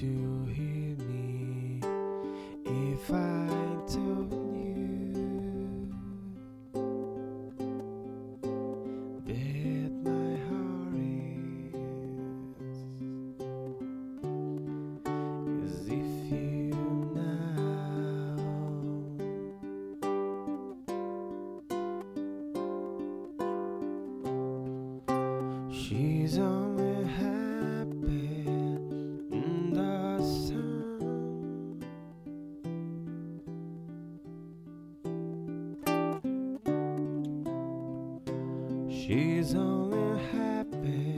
You hear me if I told you that my heart is as if you now she's only She's only happy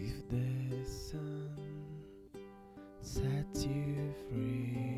if the sun set you free,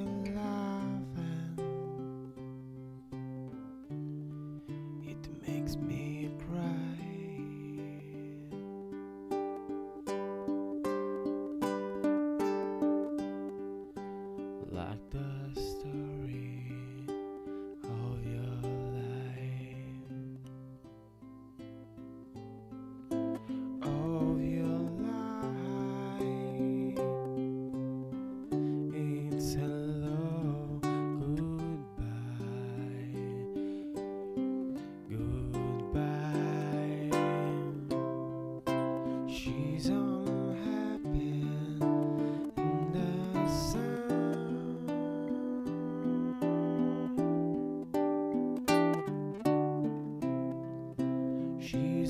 Like the story of your life, of your life. It's hello, goodbye, goodbye. She's unhappy